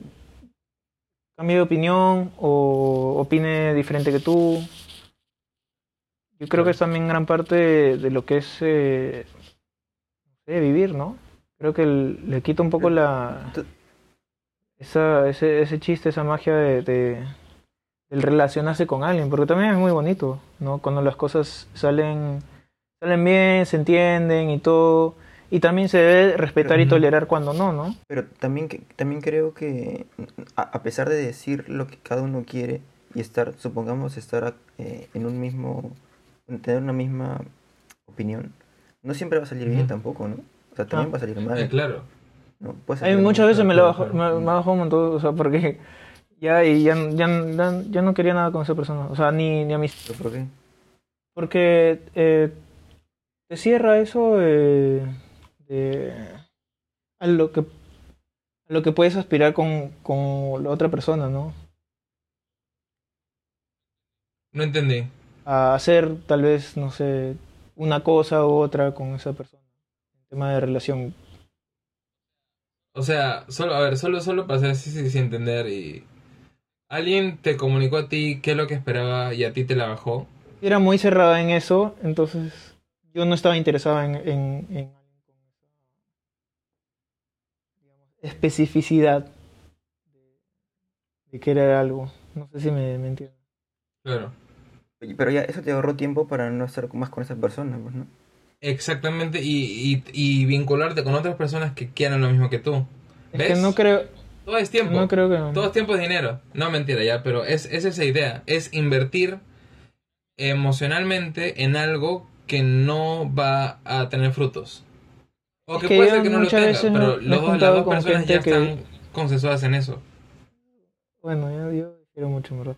cambie de opinión o opine diferente que tú. Yo creo que es también gran parte de, lo que es eh, vivir, ¿no? Creo que le quita un poco la esa, ese, ese chiste, esa magia de, de- del relacionarse con alguien, porque también es muy bonito, ¿no? Cuando las cosas salen, salen bien, se entienden y todo, y también se debe respetar y tolerar cuando no, ¿no? Pero también, que- también creo que, a, a pesar de decir lo que cada uno quiere y estar, supongamos, estar eh, en un mismo, tener una misma opinión, no siempre va a salir bien tampoco, ¿no? O sea, también Ah. va a salir mal. Eh, claro. ¿no? A mí muchas mal. veces me, lo bajó, me, bajó un montón, o sea, porque ya, y ya, ya, ya, ya no quería nada con esa persona, o sea, ni, ni a mis... ¿Pero por qué? Porque eh, te cierra eso eh, de, a lo que a lo que puedes aspirar con, con la otra persona, ¿no? No entendí. A hacer tal vez, no sé, una cosa u otra con esa persona. En tema de relación. O sea, solo, a ver, solo, solo para hacer así sí, sí, entender y... Alguien te comunicó a ti qué es lo que esperaba y a ti te la bajó. era muy cerrada en eso, entonces yo no estaba interesado en, en, en alguien con esa digamos, especificidad de, querer algo. No sé si me, me entiendes. Claro. Oye, Pero ya eso te ahorró tiempo para no estar más con esa persona, pues, ¿no? Exactamente, y, y, y vincularte con otras personas que quieran lo mismo que tú. Es ¿Ves? que no creo, Todo es tiempo. no creo que... Todo es tiempo es dinero. No, mentira, ya, pero es, es esa idea. Es invertir emocionalmente en algo que no va a tener frutos. O Es que, que puede yo ser que no lo muchas tenga, pero los dos- las dos con personas ya que- están consensuadas en eso. Bueno, yo, yo quiero mucho, verdad.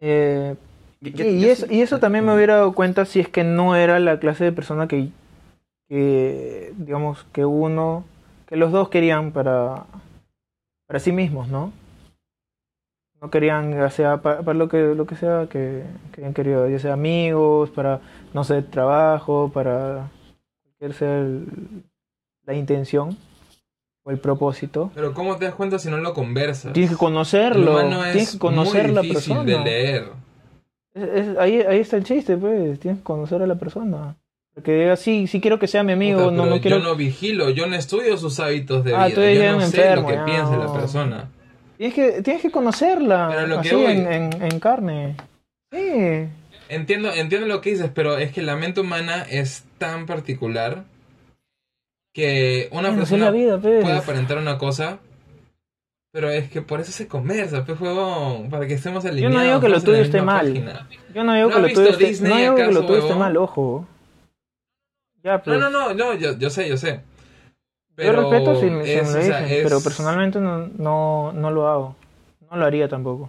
Eh, y, y eso, sí- y eso también me hubiera dado cuenta si es que no era la clase de persona que, que digamos, que uno, que los dos querían para, para sí mismos, ¿no? No querían, ya sea para, para lo que lo que sea que, que hayan querido, ya sea amigos, para, no sé, trabajo, para cualquier sea el- la intención o el propósito. Pero ¿cómo te das cuenta si no lo conversas? Tienes que conocerlo, humano tienes es que conocer muy la persona. de leer. Es- es- ahí, ahí está el chiste, pues. Tienes que conocer a la persona. Porque diga, sí, sí quiero que sea mi amigo, Puta, no, no quiero. yo no vigilo, yo no estudio sus hábitos de Ah, vida. tú eres yo no sé lo que piensa la persona. Tienes que, tienes que conocerla. Pero lo que así voy- en, en, en carne. Sí. Entiendo, entiendo lo que dices, pero es que la mente humana es tan particular que una Bueno, persona vida, pues. puede aparentar una cosa, pero es que por eso se conversa, pues huevón, para que estemos alineados. digo que lo todos en la tuyo esté mal. página. Yo no digo ¿No que lo tuyo esté, no digo que lo acaso, tuyo esté mal, ojo. Ya, No, pues. no, no, no, yo, yo sé, yo sé. Yo respeto si, es, me lo o sea, dicen, es- pero personalmente no, no, no lo hago. No lo haría tampoco.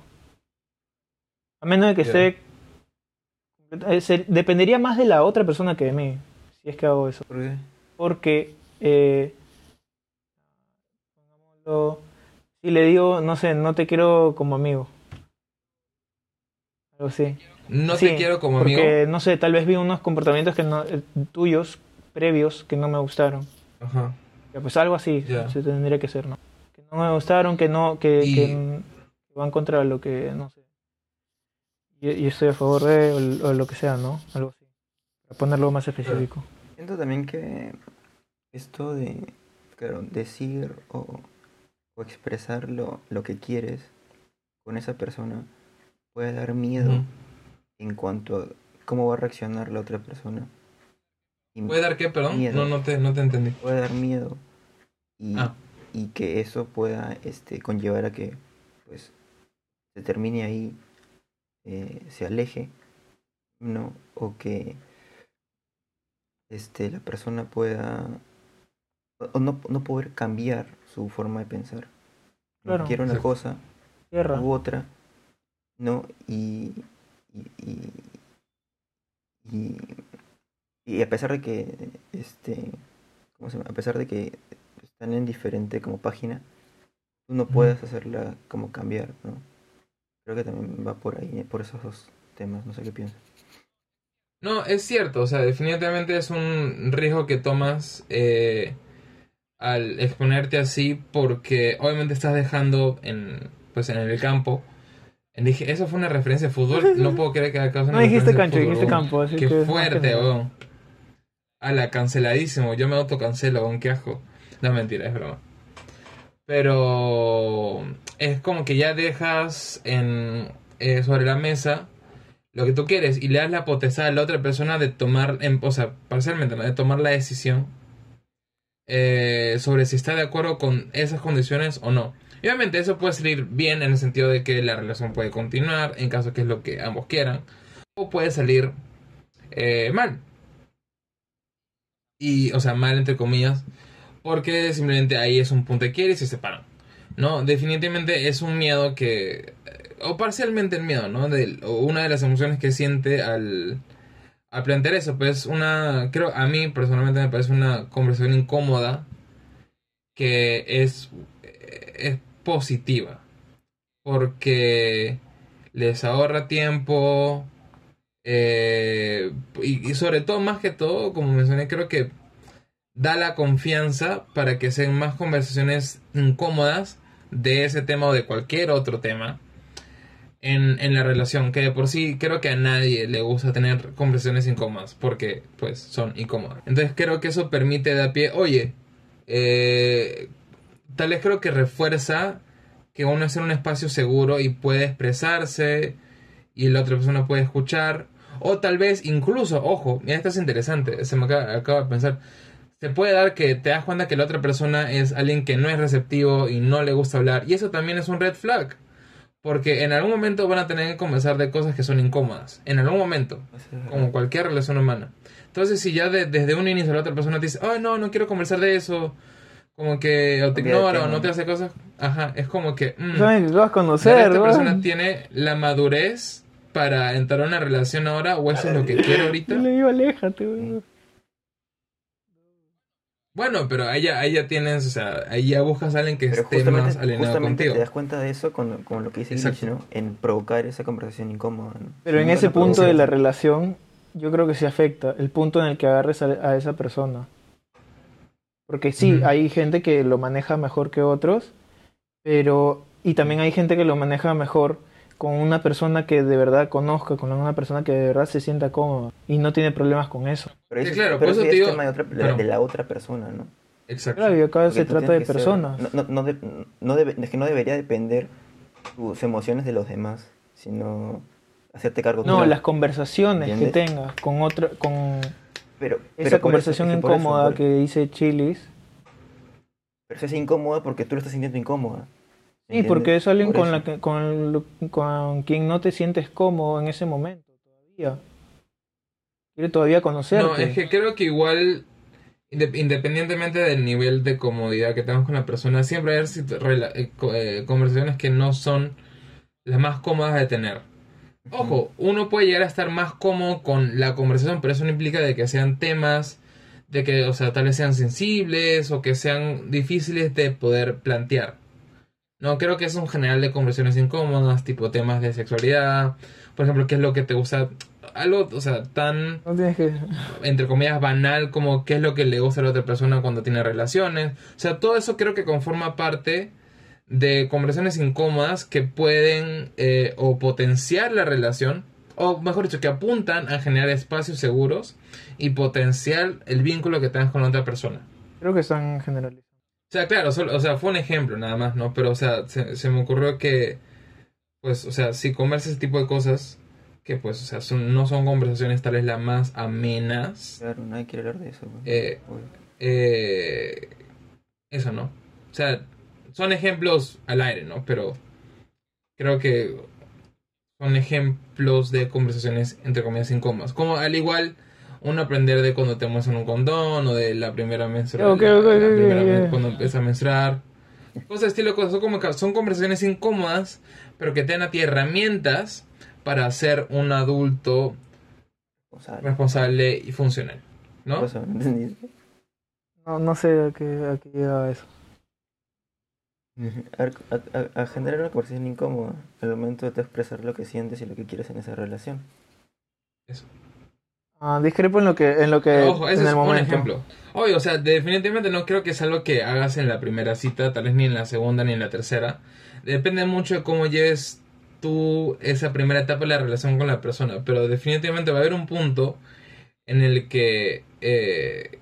A menos de que esté... eh, se- dependería más de la otra persona que de mí, si es que hago eso. ¿Por qué? Porque, eh, pongámoslo, si le digo, no sé, no te quiero como amigo. Algo así. no Sí, te quiero como Porque, amigo. no sé, tal vez vi unos comportamientos que no, eh, tuyos, previos, que no me gustaron. Ajá. Ya, pues algo así Ya. se tendría que ser, ¿no? Que no me gustaron, que no, que, Y- que, van contra lo que, no sé. Y, y estoy a favor de, o, o lo que sea, ¿no? Algo así. Para ponerlo más específico. Siento también que esto de, claro, decir o, o expresar lo, lo que quieres con esa persona puede dar miedo en cuanto a cómo va a reaccionar la otra persona. Y ¿Puede dar qué, perdón? Miedo. No, no te, no te entendí. puede dar miedo y, Ah. y que eso pueda este, conllevar a que pues se termine ahí, eh, se aleje, ¿no? O que este, la persona pueda o- no, no poder cambiar su forma de pensar. Claro. Quiero una cosa Tierra. u otra, ¿no? Y, y, y, y, y a pesar de que, este, ¿cómo se llama? A pesar de que están en diferente como página, tú no puedes hacerla como cambiar, ¿no? Creo que también va por ahí, por esos dos temas, no sé qué piensas. No, es cierto, o sea, definitivamente es un riesgo que tomas eh, al exponerte así porque obviamente estás dejando en, pues, en el campo. Dije, eso fue una referencia de fútbol, no puedo creer que causa No dijiste cancho, fútbol, dijiste campo, así Qué que fuerte, weón. A la canceladísimo, yo me autocancelo, weón, qué asco. No, mentira, es broma. Pero es como que ya dejas en, eh, sobre la mesa lo que tú quieres y le das la potestad a la otra persona de tomar, en, o sea, parcialmente, ¿no? de tomar la decisión eh, sobre si está de acuerdo con esas condiciones o no. Obviamente eso puede salir bien en el sentido de que la relación puede continuar en caso que es lo que ambos quieran, o puede salir eh, mal. Y, o sea, mal entre comillas, porque simplemente ahí es un punto de quiere y se separan. No, definitivamente es un miedo que o parcialmente el miedo, ¿no? De, o una de las emociones que siente al, al plantear eso, pues una, creo, a mí personalmente me parece una conversación incómoda que es, es positiva, porque les ahorra tiempo eh, y sobre todo, más que todo, como mencioné, creo que da la confianza para que sean más conversaciones incómodas de ese tema o de cualquier otro tema en, en la relación, que de por sí creo que a nadie le gusta tener conversaciones incómodas, porque pues son incómodas. Entonces creo que eso permite dar pie, oye, eh, tal vez creo que refuerza que uno es en un espacio seguro y puede expresarse y la otra persona puede escuchar. O tal vez incluso, ojo, mira, esto es interesante, se me acaba, acaba de pensar. Se puede dar que te das cuenta que la otra persona es alguien que no es receptivo y no le gusta hablar. Y eso también es un red flag. Porque en algún momento van a tener que conversar de cosas que son incómodas. En algún momento. Como cualquier relación humana. Entonces, si ya de- desde un inicio la otra persona te dice, ay, no, no quiero conversar de eso. Como que o te ignora o no te hace cosas. Ajá, es como que. mm, que lo vas a ¿será conocer, esta persona tiene la madurez para entrar a una relación ahora o eso es lo que quiere ahorita? Yo le digo, aléjate, weón. Bueno, pero ahí ya, ahí ya tienes, o sea, ahí ya buscas a alguien que Pero esté justamente, más alineado justamente contigo. te das cuenta de eso con, con lo que dice Glitch. ¿no? En provocar esa conversación incómoda. ¿no? Pero en No ese punto de la relación, yo creo que sí afecta. El punto en el que agarres a, a esa persona. Porque sí, hay gente que lo maneja mejor que otros, pero. Y también hay gente que lo maneja mejor con una persona que de verdad conozca, con una persona que de verdad se sienta cómoda y no tiene problemas con eso. Pero Sí, eso, claro, pero ya te es digo- tema de, otra- de- pero- de la otra persona, ¿no? Exacto. Claro, y acá Porque se trata de ser- personas. no, no, no, de- no debe- es que no debería depender tus emociones de los demás, sino hacerte cargo No, tú. las conversaciones que tengas con otra, con pero, pero esa conversación eso- es que por eso, incómoda por- que dice Chilis. Pero se hace incómoda porque tú lo estás sintiendo incómoda. Sí, porque es alguien Por con, la que, con, con quien no te sientes cómodo en ese momento todavía. Quiere todavía conocerte. No, es que creo que igual, inde- independientemente del nivel de comodidad que tengas con la persona, siempre hay eh, eh, conversaciones que no son las más cómodas de tener. Ojo, uno puede llegar a estar más cómodo con la conversación, pero eso no implica de que sean temas, de que, o sea, tal vez sean sensibles o que sean difíciles de poder plantear. No, creo que es un general de conversaciones incómodas, tipo temas de sexualidad, por ejemplo, qué es lo que te gusta, algo, o sea, tan No tienes que... entre comillas, banal, como qué es lo que le gusta a la otra persona cuando tiene relaciones. O sea, todo eso creo que conforma parte de conversaciones incómodas que pueden eh, o potenciar la relación, o mejor dicho, que apuntan a generar espacios seguros y potenciar el vínculo que tengas con la otra persona. Creo que están generalizados. O sea, claro, solo- o sea, fue un ejemplo nada más, ¿no? Pero, o sea, se, se me ocurrió que, pues, o sea, si conversas ese tipo de cosas, que pues, o sea, son- no son conversaciones tal vez las más amenas, Claro, nadie quiere hablar de eso. eh, eh, eso no. O sea, son ejemplos al aire, ¿no? Pero creo que son ejemplos de conversaciones entre comillas incómodas. Como al igual uno aprender de cuando te muestran un condón o de la primera menstruación. Ok, ok, la, primera cuando empieza a menstruar. Cosas de estilo, cosas, son, como, que son conversaciones incómodas, pero que te dan a ti herramientas para ser un adulto sea, responsable y funcional. ¿no? cosa, ¿me entendiste? No, no sé a qué, a qué llega eso. A, a- a- generar una conversación incómoda al momento de expresar lo que sientes y lo que quieres en esa relación. Eso. Ah, discrepo en lo que, en lo que ojo, ese en es el un momento. ejemplo. Obvio, o sea, definitivamente no creo que es algo que hagas en la primera cita, tal vez ni en la segunda ni en la tercera. Depende mucho de cómo lleves tú esa primera etapa de la relación con la persona, pero definitivamente va a haber un punto en el que eh,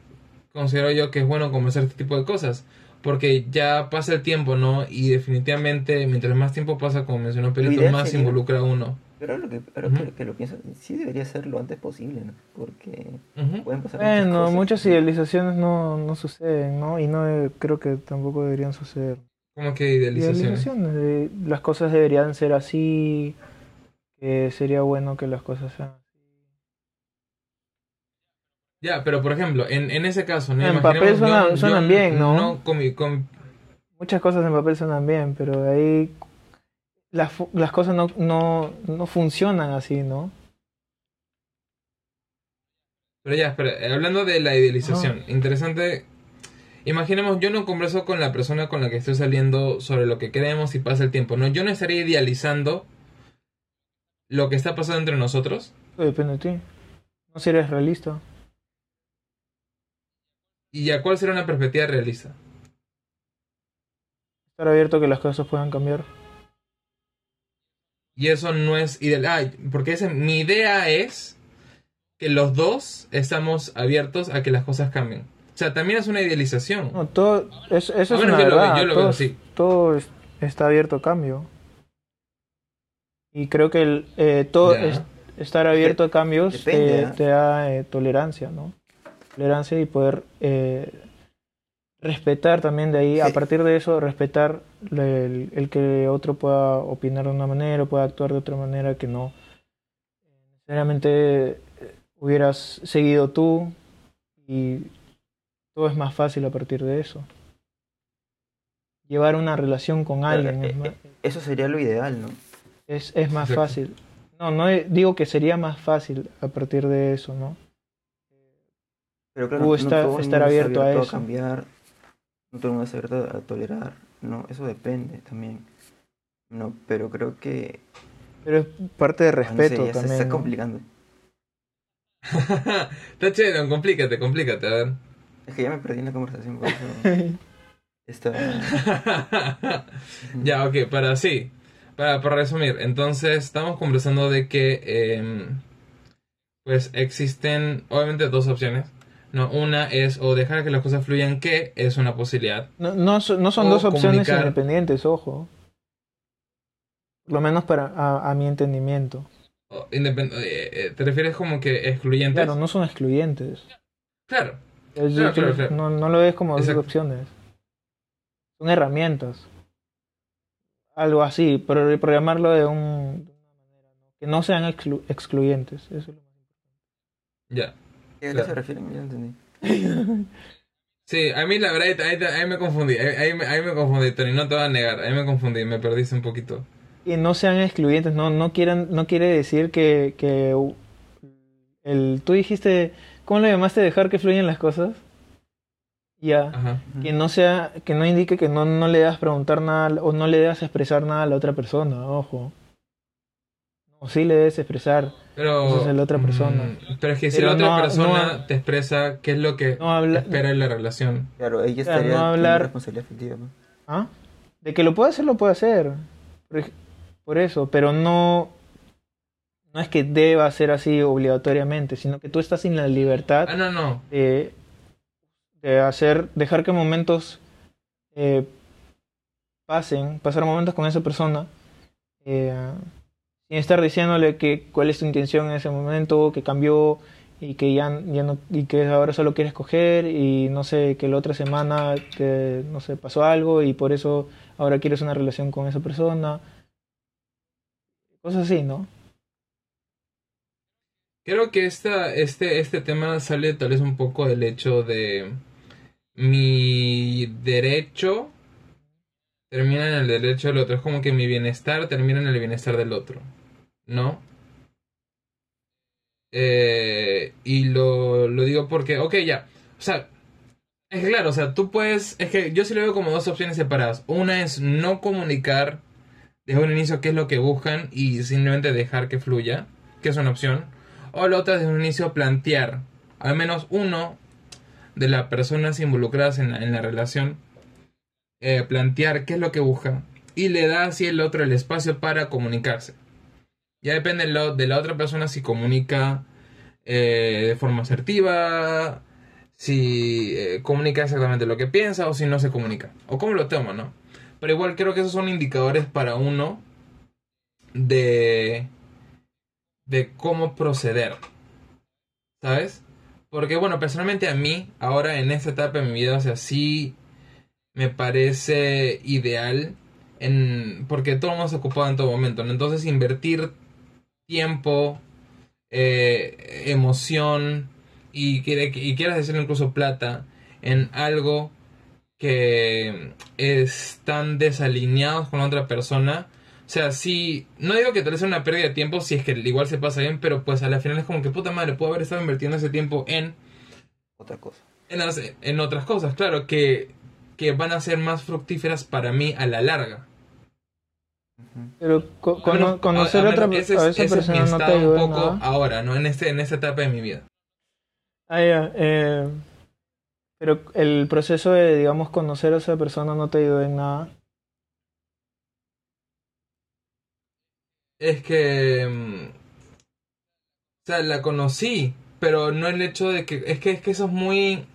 considero yo que es bueno conversar este tipo de cosas, porque ya pasa el tiempo, ¿no? Y definitivamente mientras más tiempo pasa, como mencionó Perito, más se involucra uno. Pero ahora lo que, ahora Ujú. que, que lo pienso, sí debería ser lo antes posible, ¿no? Porque pueden pasar muchas Bueno, cosas. muchas idealizaciones no, no suceden, ¿no? Y no eh, creo que tampoco deberían suceder. Como que idealizaciones. Idealizaciones, de- las cosas deberían ser así, que sería bueno que las cosas sean así. Ya, pero por ejemplo, en, en ese caso, ¿no? En papel suena- yo- suenan yo bien, ¿no? con mi- con- Muchas cosas en papel suenan bien, pero ahí las, las cosas no, no, no funcionan así, ¿no? pero ya, espera, eh, hablando de la idealización, interesante. Imaginemos, yo no converso con la persona con la que estoy saliendo sobre lo que queremos y pasa el tiempo, ¿no? Yo no estaría idealizando lo que está pasando entre nosotros. Eso depende de ti. No si eres realista. ¿Y ya cuál será una perspectiva realista? Estar abierto a que las cosas puedan cambiar. Y eso no es ideal. Ah, porque ese- mi idea es que los dos estamos abiertos a que las cosas cambien. O sea, también es una idealización. No, todo, eso, eso es bueno, una yo lo veo- verdad. yo lo todo, veo así. todo es- está abierto a cambio. Y creo que el, eh, todo es- estar abierto a cambios Depende, eh, ¿ah? te da eh, tolerancia, ¿no? Tolerancia y poder eh, respetar también de ahí, a partir de eso, respetar el, el que otro pueda opinar de una manera, pueda actuar de otra manera que no necesariamente eh, hubieras seguido tú y todo es más fácil a partir de eso. Llevar una relación con alguien es Eh, más, eh, Eso sería lo ideal, ¿no? es, es más fácil. No, no digo que sería más fácil a partir de eso, ¿no? Pero claro, Tú no está- todo el estar está abierto a eso. cambiar, no todo el mundo está abierto a tolerar, no, eso depende también. No, pero creo que Pero es parte de ah, no sé, respeto ya se también. está ¿no? complicando. Está chévere, complícate, complícate, a ver. Es que ya me perdí en la conversación por eso está ya, ok, para sí. Para, para resumir, entonces estamos conversando de que em, pues existen obviamente dos opciones. No, una es o dejar que las cosas fluyan, que es una posibilidad. No, no, son- no son O dos opciones comunicar. independientes, ojo. Por lo menos para a, a mi entendimiento. Independ- eh, eh, ¿Te refieres como que excluyentes? Claro, no son excluyentes. Claro. Es- Claro, claro, claro. No, no lo ves como dos opciones. Son herramientas. Algo así, pero programarlo de, un, de una manera ¿no? que no sean exclu- excluyentes. Eso es lo más Ya. ¿A qué se refieren? Ya no entendí. Sí, a mí la verdad, ahí, ahí me confundí. Ahí, ahí me, confundí, Tony, no te voy a negar. Ahí me confundí, me perdiste un poquito. que no sean excluyentes, no, no quieran, no quiere decir que, que el, tú dijiste, ¿cómo lo llamaste dejar que fluyan las cosas? Ya, Ajá. que no sea, que no indique que no, no le das preguntar nada o no le das expresar nada a la otra persona, ojo. O sí le debes expresar, Pero. Esa es la otra mm, persona. pero es que si Pero la otra no- persona no- te expresa qué es lo que no habla, espera en la relación. Claro, ella Claro, estaría no hablar- responsabilidad afectiva. ¿no? ¿Ah? De que lo puede hacer, lo puede hacer. Por, eso, pero no, no es que deba ser así obligatoriamente, sino que tú estás en la libertad Ah, no, no. de, de hacer, dejar que momentos eh, pasen, pasar momentos con esa persona, eh, sin estar diciéndole que cuál es tu intención en ese momento, que cambió y que ya, ya no, y que ahora solo quieres coger y no sé, que la otra semana te, no sé, pasó algo y por eso ahora quieres una relación con esa persona. Cosas así, ¿no? Creo que esta, este, este tema sale tal vez un poco del hecho de mi derecho termina en el derecho del otro. Es como que mi bienestar termina en el bienestar del otro. ¿No? Eh, y lo, lo digo porque, ok, ya. O sea, es claro, o sea, tú puedes. Es que yo sí lo veo como dos opciones separadas. Una es no comunicar desde un inicio qué es lo que buscan y simplemente dejar que fluya, que es una opción. O la otra desde un inicio plantear, al menos uno de las personas involucradas en la, en la relación, eh, plantear qué es lo que busca y le da así el otro el espacio para comunicarse. Ya depende de, lo- de la otra persona si comunica eh, de forma asertiva, si eh, comunica exactamente lo que piensa o si no se comunica. O cómo lo toma, ¿no? Pero igual creo que esos son indicadores para uno de, de cómo proceder. ¿Sabes? Porque bueno, personalmente a mí, ahora en esta etapa de mi vida, o sea, sí me parece ideal en, porque todo el mundo se ocupado en todo momento, ¿no? Entonces invertir tiempo, eh, emoción y, y quieras decirle incluso plata en algo que están desalineados con la otra persona. O sea, si. No digo que tal vez sea una pérdida de tiempo si es que igual se pasa bien, pero pues a la final es como que puta madre, puedo haber estado invirtiendo ese tiempo en. Otra cosa. En, en otras cosas, claro, que, que van a ser más fructíferas para mí a la larga. Pero conocer a- a, a otra a esa ese es persona no te ayuda un poco nada. ahora, ¿no? En, este, en esta etapa de mi vida. Ah, ya, eh, pero el proceso de, digamos, conocer a esa persona no te ayuda en nada. es que... mm, O sea, la conocí, pero no el hecho de que... Es que, es que eso es muy...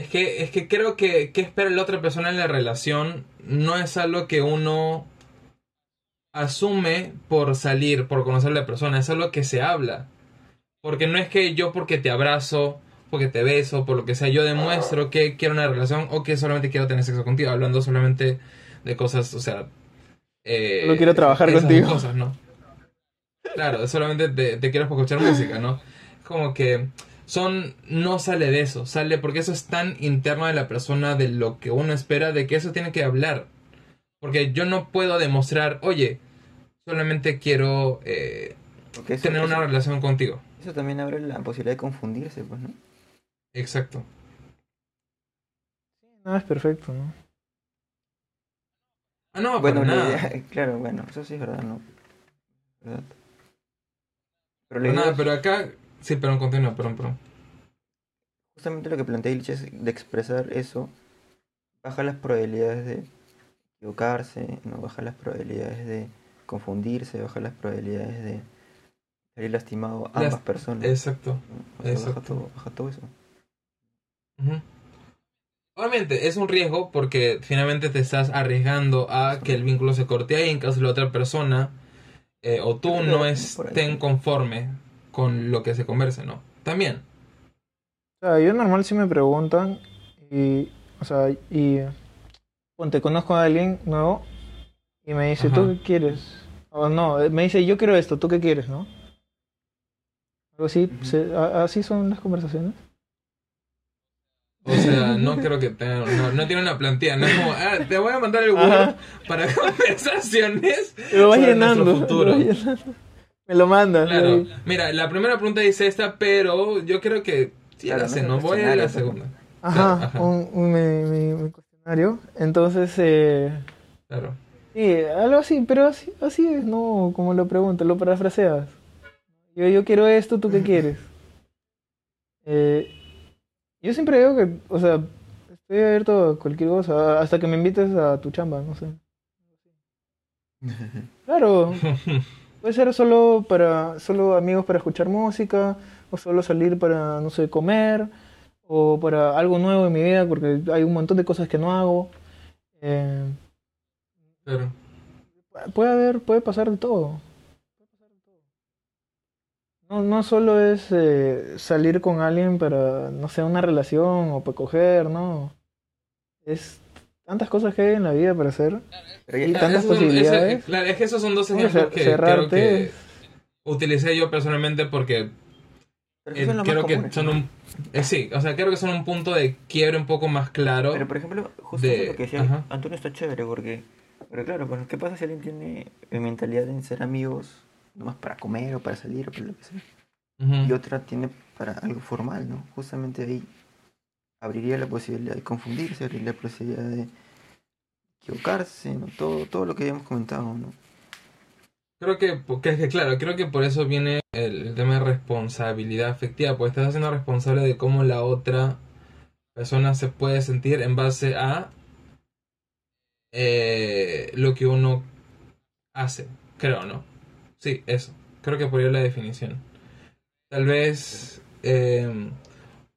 Es que, es que creo que, que espera la otra persona en la relación no es algo que uno asume por salir, por conocer a la persona, es algo que se habla. Porque no es que yo porque te abrazo, porque te beso, por lo que sea, yo demuestro que quiero una relación o que solamente quiero tener sexo contigo, hablando solamente de cosas, o sea... eh, Solo quiero trabajar esas contigo. cosas, ¿no? Claro, solamente te, te quiero escuchar música, ¿no? Como que son no sale de eso, sale porque eso es tan interno de la persona de lo que uno espera de que eso tiene que hablar. Porque yo no puedo demostrar, oye, solamente quiero eh, eso, tener una eso- relación contigo. eso también abre la posibilidad de confundirse, pues, ¿no? Exacto. No es perfecto, ¿no? Ah, no, bueno, nada. idea- claro, bueno, eso sí es verdad, ¿no? ¿Verdad? Pero idea nada, es pero acá... Sí, perdón, continúa, perdón, perdón. justamente lo que plantea Illich es de expresar eso, baja las probabilidades de equivocarse, no baja las probabilidades de confundirse, baja las probabilidades de salir lastimado a ambas personas. Exacto. ¿no? O sea, baja exacto. todo, baja todo eso. Obviamente es un riesgo porque finalmente te estás arriesgando a que el vínculo se corte ahí en caso de la otra persona eh, o tú no estén conforme con lo que se converse, ¿no? También. O sea, yo normal si me preguntan y, o sea, y ponte, conozco a alguien nuevo y me dice, ¿tú Ajá. qué quieres? O no, me dice, yo quiero esto, ¿tú qué quieres, no? Algo así, se- a- así son las conversaciones. O sea, no creo que tenga, no, no tiene una plantilla, no es como, ah, te voy a mandar el Word Ajá. para conversaciones. Lo vas sobre nuestro llenando. futuro. Lo, llenando. Me lo mandas. Claro, mira, la primera pregunta dice esta, pero yo creo que sí Claro, la no sé, no voy a la segunda. Ajá, Claro, ajá. Un, un- mi, mi- mi cuestionario. Entonces, eh, Claro. sí, algo así, pero así, así es, ¿no? Como lo preguntas, lo parafraseas. Yo, yo quiero esto, ¿tú qué quieres? Eh, yo siempre digo que, o sea, estoy abierto a cualquier cosa, hasta que me invites a tu chamba, no sé. Claro, puede ser solo para, solo amigos para escuchar música, o solo salir para, no sé, comer, o para algo nuevo en mi vida, porque hay un montón de cosas que no hago. Eh, Claro. puede haber, puede pasar de todo. No, no solo es eh, salir con alguien para, no sé, una relación o para coger, no. Es tantas cosas que hay en la vida para hacer. Pero Y tantas son- ese- posibilidades. claro, es que esos son dos ejemplos cer- que creo que utilicé yo personalmente porque que eh, son creo que comunes, son ¿no? un eh, sí, o sea, creo que son un punto de quiebre un poco más claro. Pero por ejemplo, justo de- lo que decía ajá. Antonio está chévere porque, pero claro, pues, ¿qué pasa si alguien tiene eh, mentalidad de ser amigos nomás para comer o para salir o para lo que sea? Ujú. Y otra tiene para algo formal, ¿no? Justamente ahí abriría la posibilidad de confundirse, abriría la posibilidad de equivocarse, ¿no? Todo, todo lo que habíamos comentado, ¿no? Creo que, que, que, claro, creo que por eso viene el, el tema de responsabilidad afectiva, porque estás haciendo responsable de cómo la otra persona se puede sentir en base a eh, lo que uno hace, creo, ¿no? Sí, eso. Creo que por ahí la definición. Tal vez eh,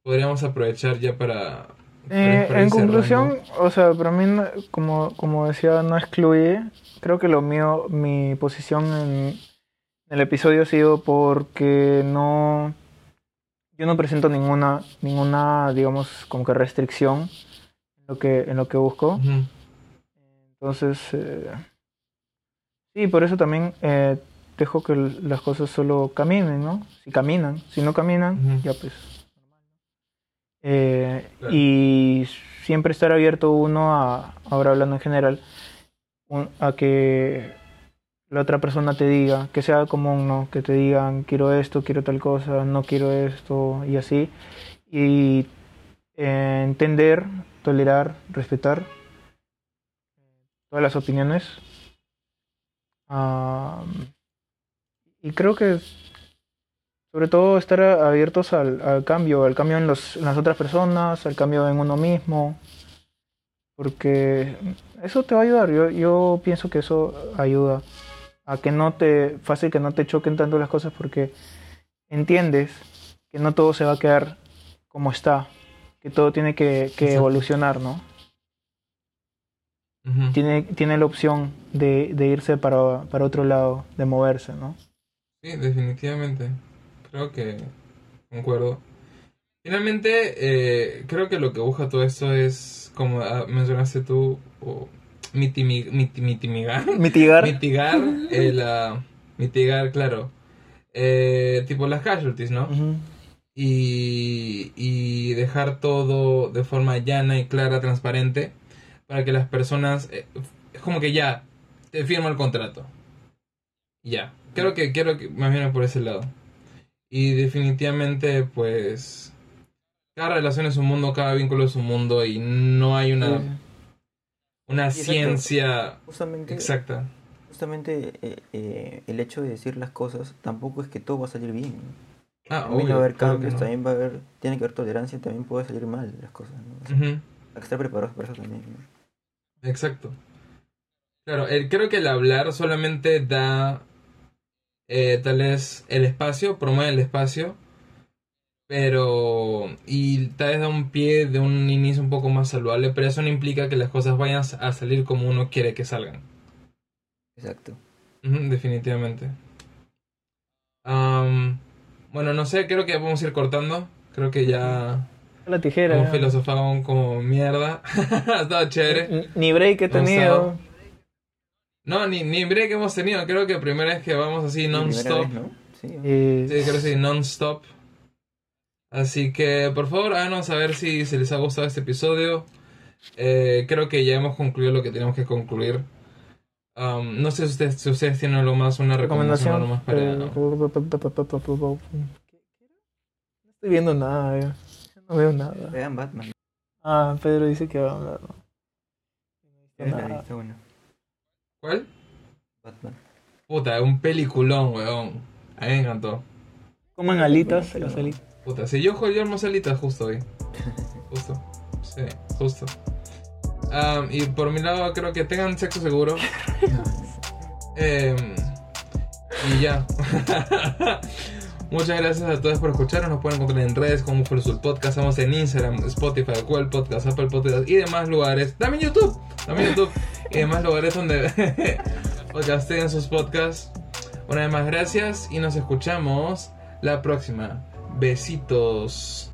podríamos aprovechar ya para... Eh, en conclusión, o sea, para mí, como, como decía, no excluye. Creo que lo mío, mi posición en el episodio ha sido porque no. Yo no presento ninguna, ninguna, digamos, como que restricción en lo que, en lo que busco. Entonces, eh, sí, por eso también eh, dejo que las cosas solo caminen, ¿no? Si caminan, si no caminan, ya pues. Y siempre estar abierto uno a, ahora hablando en general, a que la otra persona te diga, que sea común, ¿no? Que te digan, quiero esto, quiero tal cosa, no quiero esto, y así. Y eh, entender, tolerar, respetar todas las opiniones. Ah, y creo que sobre todo estar abiertos al, al cambio, al cambio en, los, en las otras personas, al cambio en uno mismo, porque eso te va a ayudar. Yo, yo pienso que eso ayuda a que no te, fácil que no te choquen tanto las cosas porque entiendes que no todo se va a quedar como está, que todo tiene que, evolucionar, ¿no? Tiene, tiene la opción de, de irse para, para otro lado, de moverse, ¿no? Sí, definitivamente. Creo que concuerdo. Finalmente, eh, creo que lo que busca todo esto es, como ah, mencionaste tú, o mitimi- miti- mitimigar, Mitigar. mitigar, el, ah, mitigar, claro, eh, tipo las casualties, ¿no? Y, y dejar todo de forma llana y clara, transparente, para que las personas, eh, es como que ya, te firma el contrato. Ya, creo que quiero que más bien por ese lado. Y definitivamente, pues, cada relación es un mundo, cada vínculo es un mundo y no hay una, Sí. una Exacto. ciencia Justamente, exacta. justamente eh, eh, el hecho de decir las cosas tampoco es que todo va a salir bien. Ah, También obvio, va a haber cambios, no. también va a haber, tiene que haber tolerancia, también puede salir mal las cosas. ¿no? O sea, Ujú. Hay que estar preparados para eso también. ¿no? Exacto. Claro, el- creo que el hablar solamente da eh, tal vez el espacio, promueve el espacio, pero y tal vez da un pie de un inicio un poco más saludable, pero eso no implica que las cosas vayan a salir como uno quiere que salgan. Exacto. Definitivamente. Am, bueno, no sé, creo que vamos a ir cortando. Creo que ya La tijera. hemos ya. filosofado como mierda. ha estado chévere. Ni- break he tenido. No, ni, ni break hemos tenido. Creo que primera vez que vamos así non-stop. ¿no? Sí. Eh, Sí, creo que sí, non-stop. Así que, por favor, háganos saber si, si les ha gustado este episodio. Eh, creo que ya hemos concluido lo que teníamos que concluir. Um, no sé si ustedes, si ustedes tienen algo más, una recomendación, recomendación. algo más para... No estoy viendo nada, ya. No veo nada. Vean Batman. Ah, Pedro dice que va a hablar. ¿no? No Vean, nada. está bueno. ¿Cuál? Batman. Puta, un peliculón, weón. A mí me encantó. Coman alitas, las alitas. Puta, si yo juego yo alitas justo hoy. Justo. Sí, justo. Y por mi lado, creo que tengan sexo seguro. Em, y ya. Muchas gracias a todos por escucharnos. Nos pueden encontrar en redes como Mujer Sul Podcast. Estamos en Instagram, Spotify, Google Podcast, Apple Podcast y demás lugares. También YouTube. También YouTube. Y demás lugares donde podcasten sus podcasts. Una vez más, gracias y nos escuchamos la próxima. Besitos.